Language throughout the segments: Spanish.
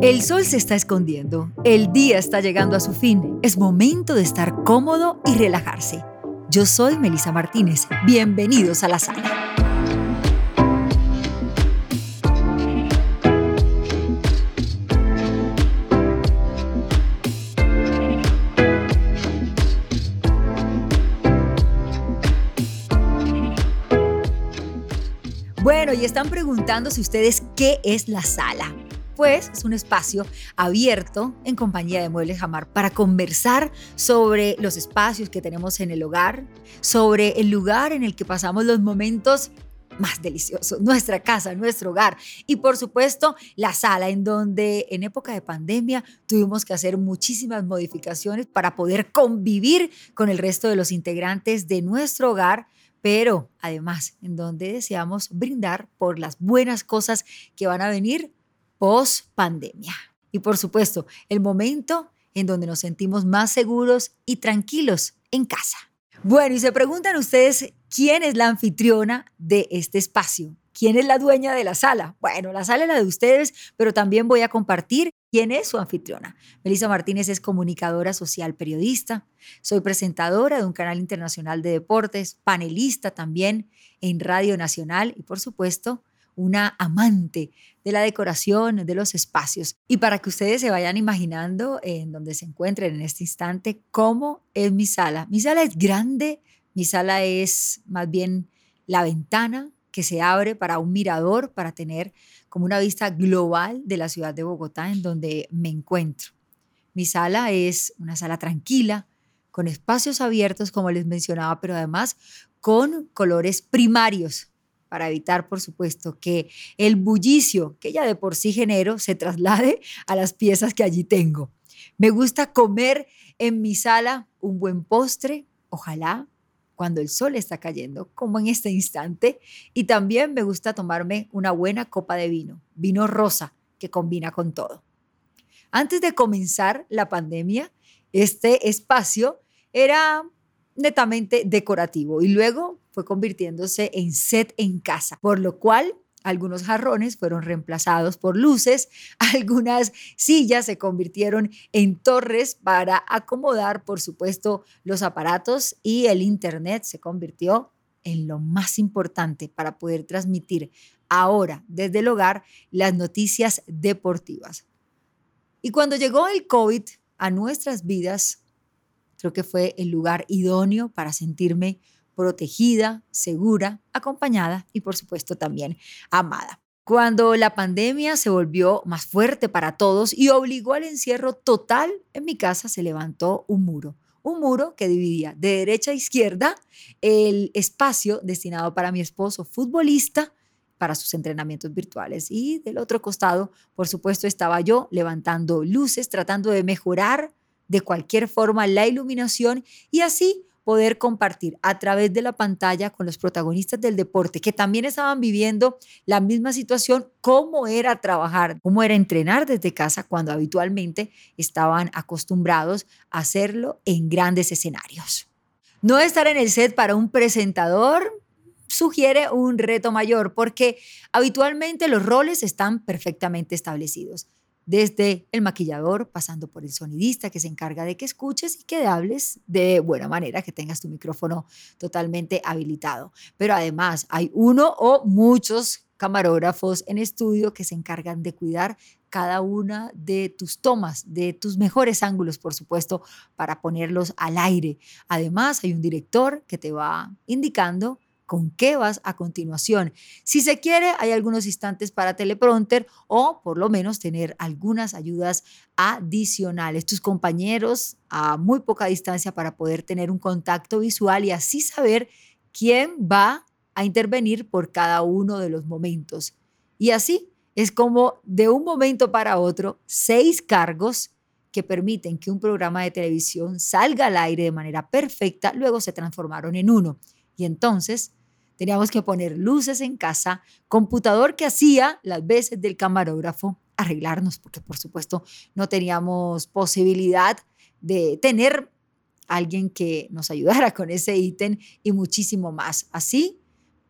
El sol se está escondiendo, el día está llegando a su fin, es momento de estar cómodo y relajarse. Yo soy Melisa Martínez, bienvenidos a la sala. Bueno, y están preguntándose ustedes qué es la sala pues es un espacio abierto en compañía de Muebles Jamar para conversar sobre los espacios que tenemos en el hogar, sobre el lugar en el que pasamos los momentos más deliciosos, nuestra casa, nuestro hogar. Y por supuesto la sala en donde en época de pandemia tuvimos que hacer muchísimas modificaciones para poder convivir con el resto de los integrantes de nuestro hogar pero además en donde deseamos brindar por las buenas cosas que van a venir post pandemia. Y por supuesto, el momento en donde nos sentimos más seguros y tranquilos en casa. Bueno, y se preguntan ustedes quién es la anfitriona de este espacio. ¿Quién es la dueña de la sala? Bueno, la sala es la de ustedes, pero también voy a compartir quién es su anfitriona. Melissa Martínez es comunicadora social periodista. Soy presentadora de un canal internacional de deportes, panelista también en Radio Nacional y, por supuesto, una amante de la decoración, de los espacios. Y para que ustedes se vayan imaginando en donde se encuentren en este instante, cómo es mi sala. Mi sala es grande, mi sala es más bien la ventana que se abre para un mirador, para tener como una vista global de la ciudad de Bogotá en donde me encuentro. Mi sala es una sala tranquila, con espacios abiertos, como les mencionaba, pero además con colores primarios, para evitar, por supuesto, que el bullicio que ya de por sí genero se traslade a las piezas que allí tengo. Me gusta comer en mi sala un buen postre, ojalá cuando el sol está cayendo, como en este instante, y también me gusta tomarme una buena copa de vino, vino rosa, que combina con todo. Antes de comenzar la pandemia, este espacio era netamente decorativo y luego fue convirtiéndose en set en casa, por lo cual algunos jarrones fueron reemplazados por luces, algunas sillas se convirtieron en torres para acomodar, por supuesto, los aparatos y el Internet se convirtió en lo más importante para poder transmitir ahora desde el hogar las noticias deportivas. Y cuando llegó el COVID a nuestras vidas, Creo que fue el lugar idóneo para sentirme protegida, segura, acompañada y por supuesto también amada. Cuando la pandemia se volvió más fuerte para todos y obligó al encierro total, en mi casa se levantó un muro. Un muro que dividía de derecha a izquierda el espacio destinado para mi esposo futbolista para sus entrenamientos virtuales. Y del otro costado, por supuesto, estaba yo levantando luces, tratando de mejorar de cualquier forma la iluminación y así poder compartir a través de la pantalla con los protagonistas del deporte que también estaban viviendo la misma situación, cómo era trabajar, cómo era entrenar desde casa cuando habitualmente estaban acostumbrados a hacerlo en grandes escenarios. No estar en el set para un presentador sugiere un reto mayor porque habitualmente los roles están perfectamente establecidos desde el maquillador, pasando por el sonidista que se encarga de que escuches y que hables de buena manera, que tengas tu micrófono totalmente habilitado. Pero además hay uno o muchos camarógrafos en estudio que se encargan de cuidar cada una de tus tomas, de tus mejores ángulos, por supuesto, para ponerlos al aire. Además, hay un director que te va indicando con qué vas a continuación. Si se quiere, hay algunos instantes para teleprompter o por lo menos tener algunas ayudas adicionales. Tus compañeros a muy poca distancia para poder tener un contacto visual y así saber quién va a intervenir por cada uno de los momentos. Y así es como de un momento para otro, seis cargos que permiten que un programa de televisión salga al aire de manera perfecta, luego se transformaron en uno. Y entonces Teníamos que poner luces en casa, computador que hacía las veces del camarógrafo, arreglarnos, porque por supuesto no teníamos posibilidad de tener alguien que nos ayudara con ese ítem y muchísimo más. Así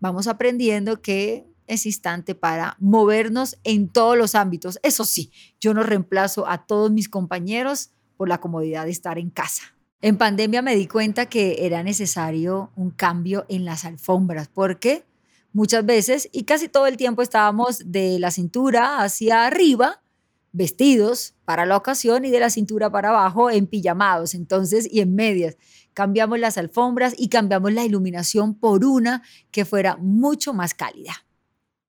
vamos aprendiendo que ese instante para movernos en todos los ámbitos. Eso sí, yo no reemplazo a todos mis compañeros por la comodidad de estar en casa. En pandemia me di cuenta que era necesario un cambio en las alfombras porque muchas veces y casi todo el tiempo estábamos de la cintura hacia arriba vestidos para la ocasión y de la cintura para abajo en pijamados, entonces y en medias. Cambiamos las alfombras y cambiamos la iluminación por una que fuera mucho más cálida.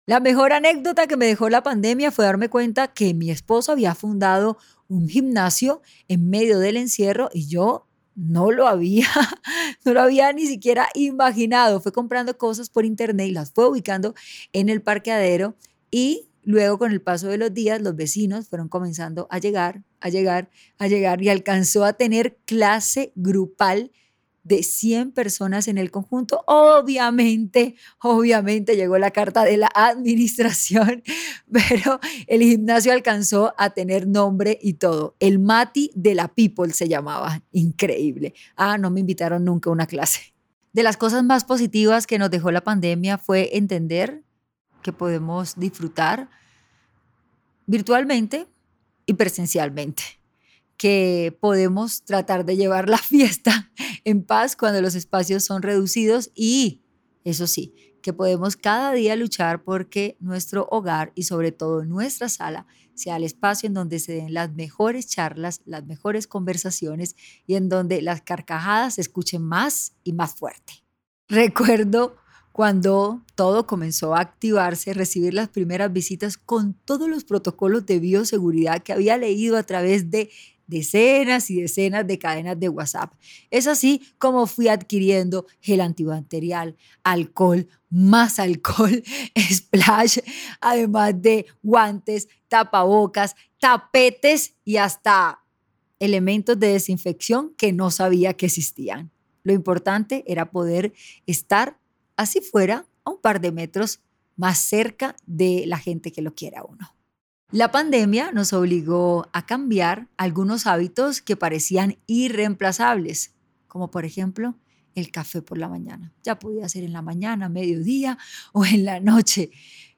La mejor anécdota que me dejó la pandemia fue darme cuenta que mi esposo había fundado un gimnasio en medio del encierro y yo no lo había, no lo había ni siquiera imaginado. Fue comprando cosas por internet y las fue ubicando en el parqueadero y Luego, con el paso de los días, los vecinos fueron comenzando a llegar, a llegar, a llegar y alcanzó a tener clase grupal de 100 personas en el conjunto. Obviamente, obviamente llegó la carta de la administración, pero el gimnasio alcanzó a tener nombre y todo. El Mati de la People se llamaba. Increíble. Ah, no me invitaron nunca a una clase. De las cosas más positivas que nos dejó la pandemia fue entender que podemos disfrutar virtualmente y presencialmente, que podemos tratar de llevar la fiesta en paz cuando los espacios son reducidos y, eso sí, que podemos cada día luchar porque nuestro hogar y sobre todo nuestra sala sea el espacio en donde se den las mejores charlas, las mejores conversaciones y en donde las carcajadas se escuchen más y más fuerte. Recuerdo cuando todo comenzó a activarse, recibir las primeras visitas con todos los protocolos de bioseguridad que había leído a través de decenas y decenas de cadenas de WhatsApp. Es así como fui adquiriendo gel antibacterial, alcohol, más alcohol, splash, además de guantes, tapabocas, tapetes y hasta elementos de desinfección que no sabía que existían. Lo importante era poder estar así fuera a un par de metros más cerca de la gente que lo quiere a uno. La pandemia nos obligó a cambiar algunos hábitos que parecían irreemplazables, como por ejemplo el café por la mañana. Ya podía ser en la mañana, mediodía o en la noche.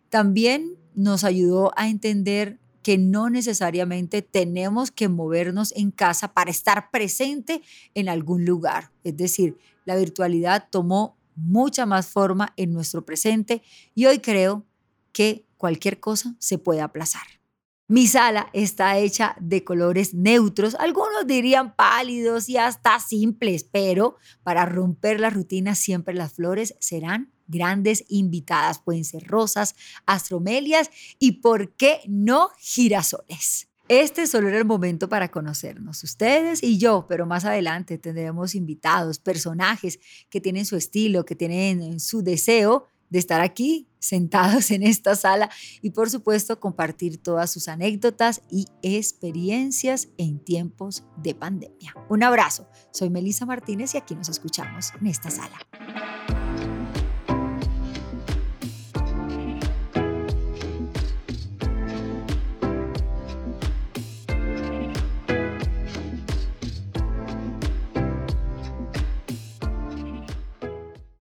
También nos ayudó a entender que no necesariamente tenemos que movernos en casa para estar presente en algún lugar. Es decir, la virtualidad tomó mucha más forma en nuestro presente y hoy creo que cualquier cosa se puede aplazar. Mi sala está hecha de colores neutros, algunos dirían pálidos y hasta simples, pero para romper la rutina siempre las flores serán grandes invitadas. Pueden ser rosas, astromelias y, ¿por qué no, girasoles? Este solo era el momento para conocernos, ustedes y yo, pero más adelante tendremos invitados, personajes que tienen su estilo, que tienen su deseo de estar aquí sentados en esta sala y por supuesto compartir todas sus anécdotas y experiencias en tiempos de pandemia. Un abrazo, soy Melisa Martínez y aquí nos escuchamos en esta sala.